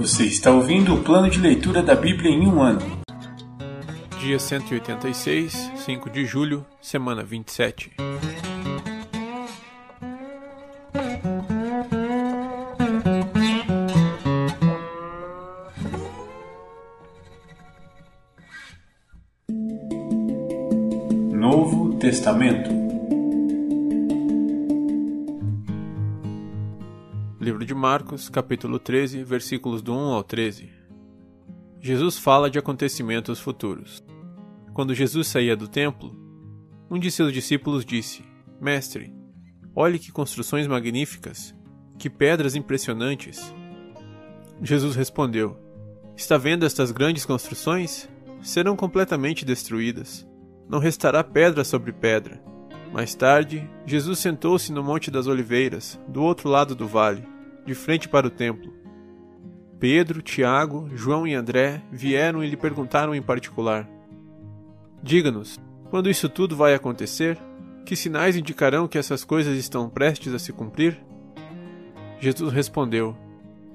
Você está ouvindo o plano de leitura da Bíblia em um ano. Dia 186, 5 de julho, semana 27. Novo Testamento. Livro de Marcos, capítulo 13, versículos do 1 ao 13. Jesus fala de acontecimentos futuros. Quando Jesus saía do templo, um de seus discípulos disse: Mestre, olhe que construções magníficas, que pedras impressionantes. Jesus respondeu: Está vendo estas grandes construções? Serão completamente destruídas. Não restará pedra sobre pedra. Mais tarde, Jesus sentou-se no Monte das Oliveiras, do outro lado do vale, de frente para o templo. Pedro, Tiago, João e André vieram e lhe perguntaram em particular: Diga-nos, quando isso tudo vai acontecer? Que sinais indicarão que essas coisas estão prestes a se cumprir? Jesus respondeu: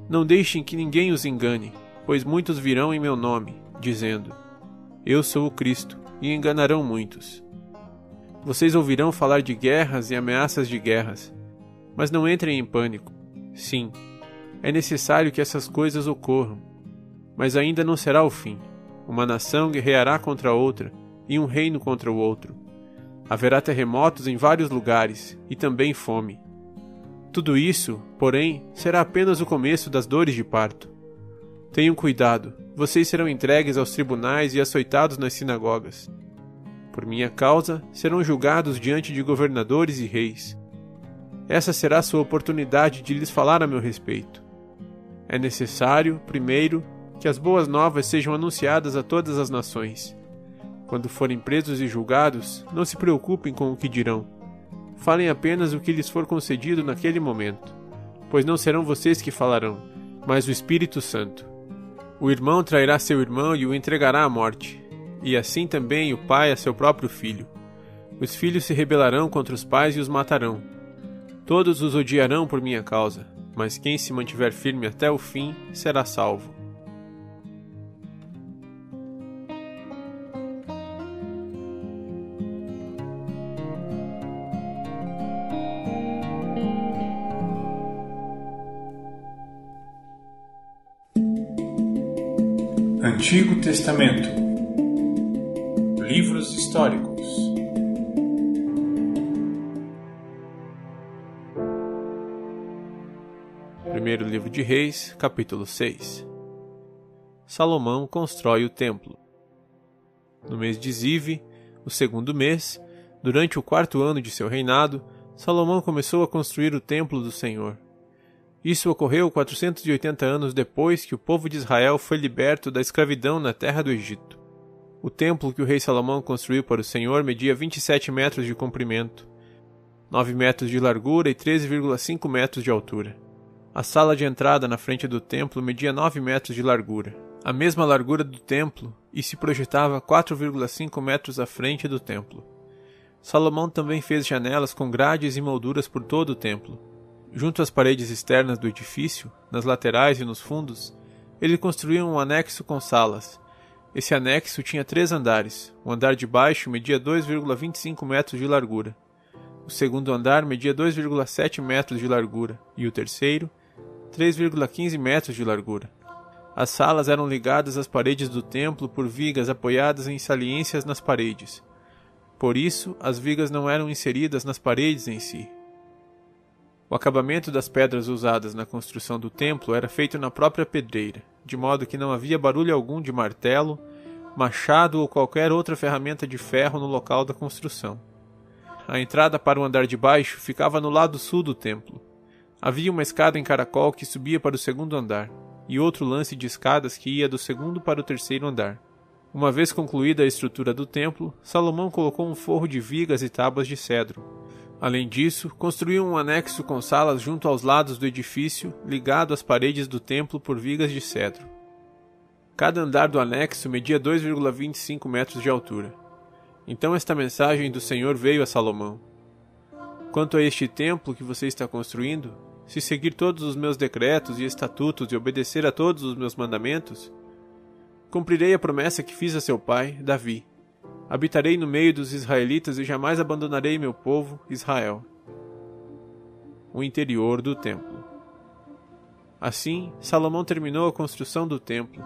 Não deixem que ninguém os engane, pois muitos virão em meu nome, dizendo: Eu sou o Cristo, e enganarão muitos. Vocês ouvirão falar de guerras e ameaças de guerras, mas não entrem em pânico. Sim, é necessário que essas coisas ocorram, mas ainda não será o fim. Uma nação guerreará contra outra e um reino contra o outro. Haverá terremotos em vários lugares e também fome. Tudo isso, porém, será apenas o começo das dores de parto. Tenham cuidado, vocês serão entregues aos tribunais e açoitados nas sinagogas. Por minha causa, serão julgados diante de governadores e reis. Essa será sua oportunidade de lhes falar a meu respeito. É necessário, primeiro, que as boas novas sejam anunciadas a todas as nações. Quando forem presos e julgados, não se preocupem com o que dirão. Falem apenas o que lhes for concedido naquele momento, pois não serão vocês que falarão, mas o Espírito Santo. O irmão trairá seu irmão e o entregará à morte, e assim também o pai a seu próprio filho. Os filhos se rebelarão contra os pais e os matarão. Todos os odiarão por minha causa, mas quem se mantiver firme até o fim será salvo. Antigo Testamento. Livros históricos. Primeiro livro de Reis, capítulo 6. Salomão constrói o templo. No mês de Zive, o segundo mês, durante o quarto ano de seu reinado, Salomão começou a construir o templo do Senhor. Isso ocorreu 480 anos depois que o povo de Israel foi liberto da escravidão na terra do Egito. O templo que o rei Salomão construiu para o Senhor media 27 metros de comprimento, 9 metros de largura e 13,5 metros de altura. A sala de entrada na frente do templo media 9 metros de largura, a mesma largura do templo, e se projetava 4,5 metros à frente do templo. Salomão também fez janelas com grades e molduras por todo o templo. Junto às paredes externas do edifício, nas laterais e nos fundos, ele construiu um anexo com salas. Esse anexo tinha três andares. O andar de baixo media 2,25 metros de largura. O segundo andar media 2,7 metros de largura e o terceiro, 3,15 metros de largura. As salas eram ligadas às paredes do templo por vigas apoiadas em saliências nas paredes. Por isso, as vigas não eram inseridas nas paredes em si. O acabamento das pedras usadas na construção do templo era feito na própria pedreira, de modo que não havia barulho algum de martelo, machado ou qualquer outra ferramenta de ferro no local da construção. A entrada para o andar de baixo ficava no lado sul do templo. Havia uma escada em caracol que subia para o segundo andar, e outro lance de escadas que ia do segundo para o terceiro andar. Uma vez concluída a estrutura do templo, Salomão colocou um forro de vigas e tábuas de cedro, Além disso, construiu um anexo com salas junto aos lados do edifício, ligado às paredes do templo por vigas de cedro. Cada andar do anexo media 2,25 metros de altura. Então esta mensagem do Senhor veio a Salomão: Quanto a este templo que você está construindo, se seguir todos os meus decretos e estatutos e obedecer a todos os meus mandamentos, cumprirei a promessa que fiz a seu pai, Davi. Habitarei no meio dos israelitas e jamais abandonarei meu povo, Israel. O interior do templo. Assim, Salomão terminou a construção do templo.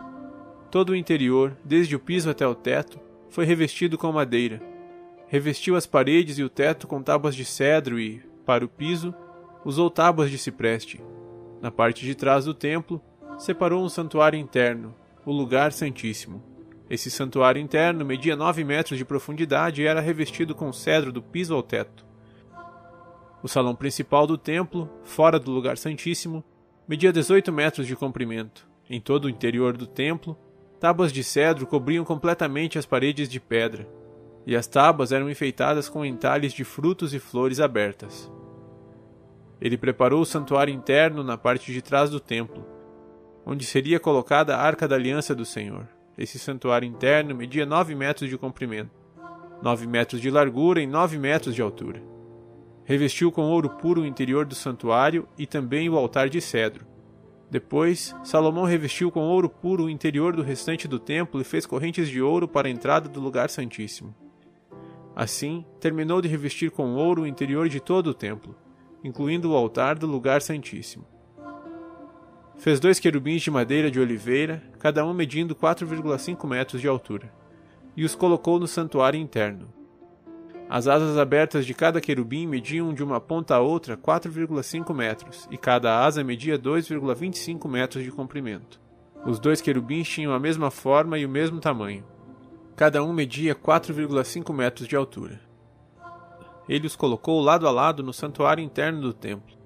Todo o interior, desde o piso até o teto, foi revestido com madeira. Revestiu as paredes e o teto com tábuas de cedro e, para o piso, usou tábuas de cipreste. Na parte de trás do templo, separou um santuário interno, o lugar santíssimo. Esse santuário interno media nove metros de profundidade e era revestido com cedro do piso ao teto. O salão principal do templo, fora do lugar santíssimo, media 18 metros de comprimento. Em todo o interior do templo, tábuas de cedro cobriam completamente as paredes de pedra, e as tábuas eram enfeitadas com entalhes de frutos e flores abertas. Ele preparou o santuário interno na parte de trás do templo, onde seria colocada a arca da aliança do Senhor. Esse santuário interno media nove metros de comprimento, nove metros de largura e nove metros de altura. Revestiu com ouro puro o interior do santuário e também o altar de cedro. Depois, Salomão revestiu com ouro puro o interior do restante do templo e fez correntes de ouro para a entrada do lugar santíssimo. Assim, terminou de revestir com ouro o interior de todo o templo incluindo o altar do lugar santíssimo. Fez dois querubins de madeira de oliveira, cada um medindo 4,5 metros de altura, e os colocou no santuário interno. As asas abertas de cada querubim mediam de uma ponta a outra 4,5 metros, e cada asa media 2,25 metros de comprimento. Os dois querubins tinham a mesma forma e o mesmo tamanho. Cada um media 4,5 metros de altura ele os colocou lado a lado no santuário interno do templo.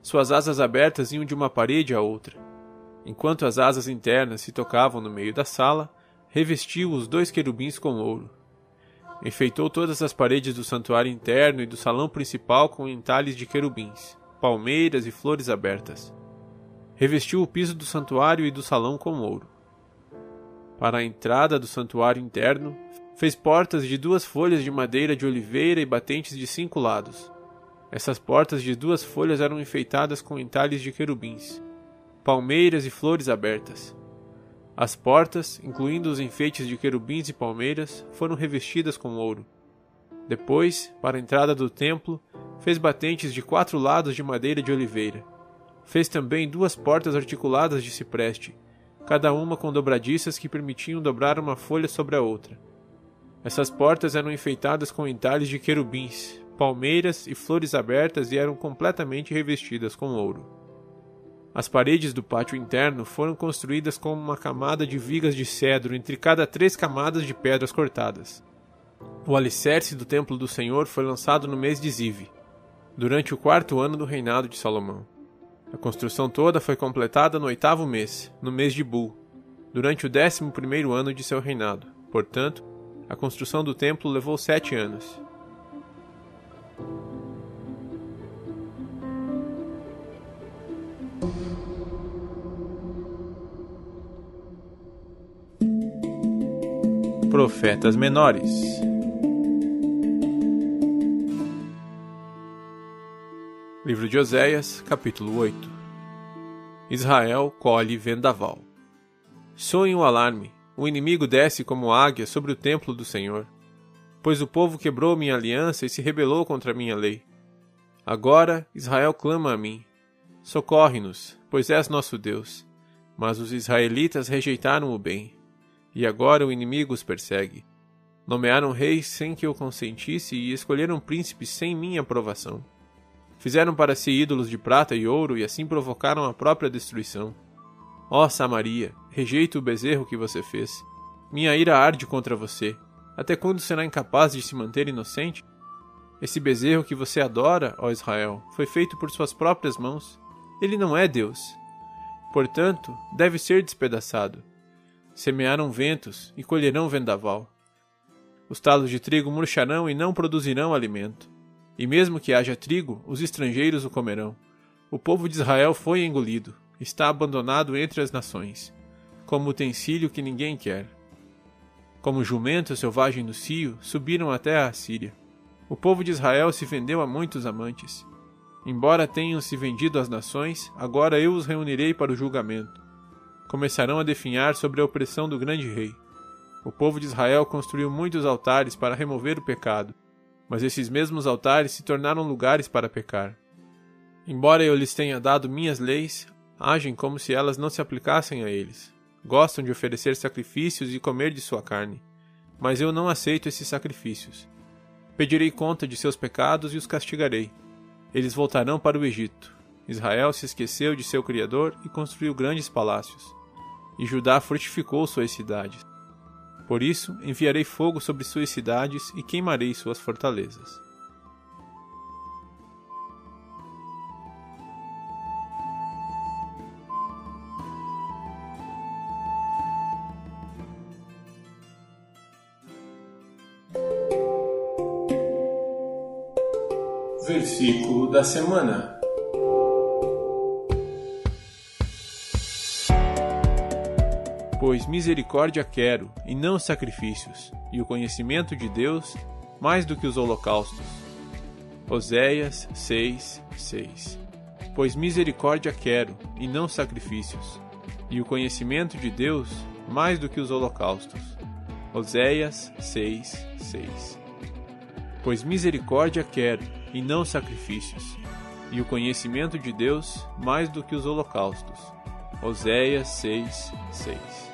Suas asas abertas iam de uma parede à outra. Enquanto as asas internas se tocavam no meio da sala, revestiu os dois querubins com ouro. Enfeitou todas as paredes do santuário interno e do salão principal com entalhes de querubins, palmeiras e flores abertas. Revestiu o piso do santuário e do salão com ouro. Para a entrada do santuário interno, Fez portas de duas folhas de madeira de oliveira e batentes de cinco lados. Essas portas de duas folhas eram enfeitadas com entalhes de querubins, palmeiras e flores abertas. As portas, incluindo os enfeites de querubins e palmeiras, foram revestidas com ouro. Depois, para a entrada do templo, fez batentes de quatro lados de madeira de oliveira. Fez também duas portas articuladas de cipreste, cada uma com dobradiças que permitiam dobrar uma folha sobre a outra. Essas portas eram enfeitadas com entalhes de querubins, palmeiras e flores abertas e eram completamente revestidas com ouro. As paredes do pátio interno foram construídas com uma camada de vigas de cedro entre cada três camadas de pedras cortadas. O alicerce do templo do Senhor foi lançado no mês de Zive, durante o quarto ano do reinado de Salomão. A construção toda foi completada no oitavo mês, no mês de Bul, durante o décimo primeiro ano de seu reinado. Portanto, a construção do templo levou sete anos. Profetas menores. Livro de Oséias, capítulo 8 Israel colhe vendaval. Soe um alarme, o inimigo desce como águia sobre o templo do Senhor. Pois o povo quebrou minha aliança e se rebelou contra minha lei. Agora Israel clama a mim: Socorre-nos, pois és nosso Deus. Mas os israelitas rejeitaram o bem, e agora o inimigo os persegue. Nomearam reis sem que eu consentisse e escolheram príncipes sem minha aprovação. Fizeram para si ídolos de prata e ouro e assim provocaram a própria destruição. Ó Samaria, rejeito o bezerro que você fez. Minha ira arde contra você. Até quando será incapaz de se manter inocente? Esse bezerro que você adora, ó Israel, foi feito por suas próprias mãos. Ele não é Deus. Portanto, deve ser despedaçado. Semearam ventos e colherão vendaval. Os talos de trigo murcharão e não produzirão alimento. E mesmo que haja trigo, os estrangeiros o comerão. O povo de Israel foi engolido, está abandonado entre as nações, como utensílio que ninguém quer. Como jumento selvagem no cio, subiram até a Síria. O povo de Israel se vendeu a muitos amantes. Embora tenham se vendido às nações, agora eu os reunirei para o julgamento. Começarão a definhar sobre a opressão do grande rei. O povo de Israel construiu muitos altares para remover o pecado, mas esses mesmos altares se tornaram lugares para pecar. Embora eu lhes tenha dado minhas leis, agem como se elas não se aplicassem a eles. Gostam de oferecer sacrifícios e comer de sua carne, mas eu não aceito esses sacrifícios. Pedirei conta de seus pecados e os castigarei. Eles voltarão para o Egito. Israel se esqueceu de seu Criador e construiu grandes palácios. E Judá fortificou suas cidades. Por isso, enviarei fogo sobre suas cidades e queimarei suas fortalezas. Versículo da semana. Pois misericórdia quero, e não sacrifícios, e o conhecimento de Deus mais do que os holocaustos. Oséias 6, 6 Pois misericórdia quero, e não sacrifícios, e o conhecimento de Deus mais do que os holocaustos. Oséias 6, 6 Pois misericórdia quero, e não sacrifícios, e o conhecimento de Deus mais do que os holocaustos. Oséias 6, 6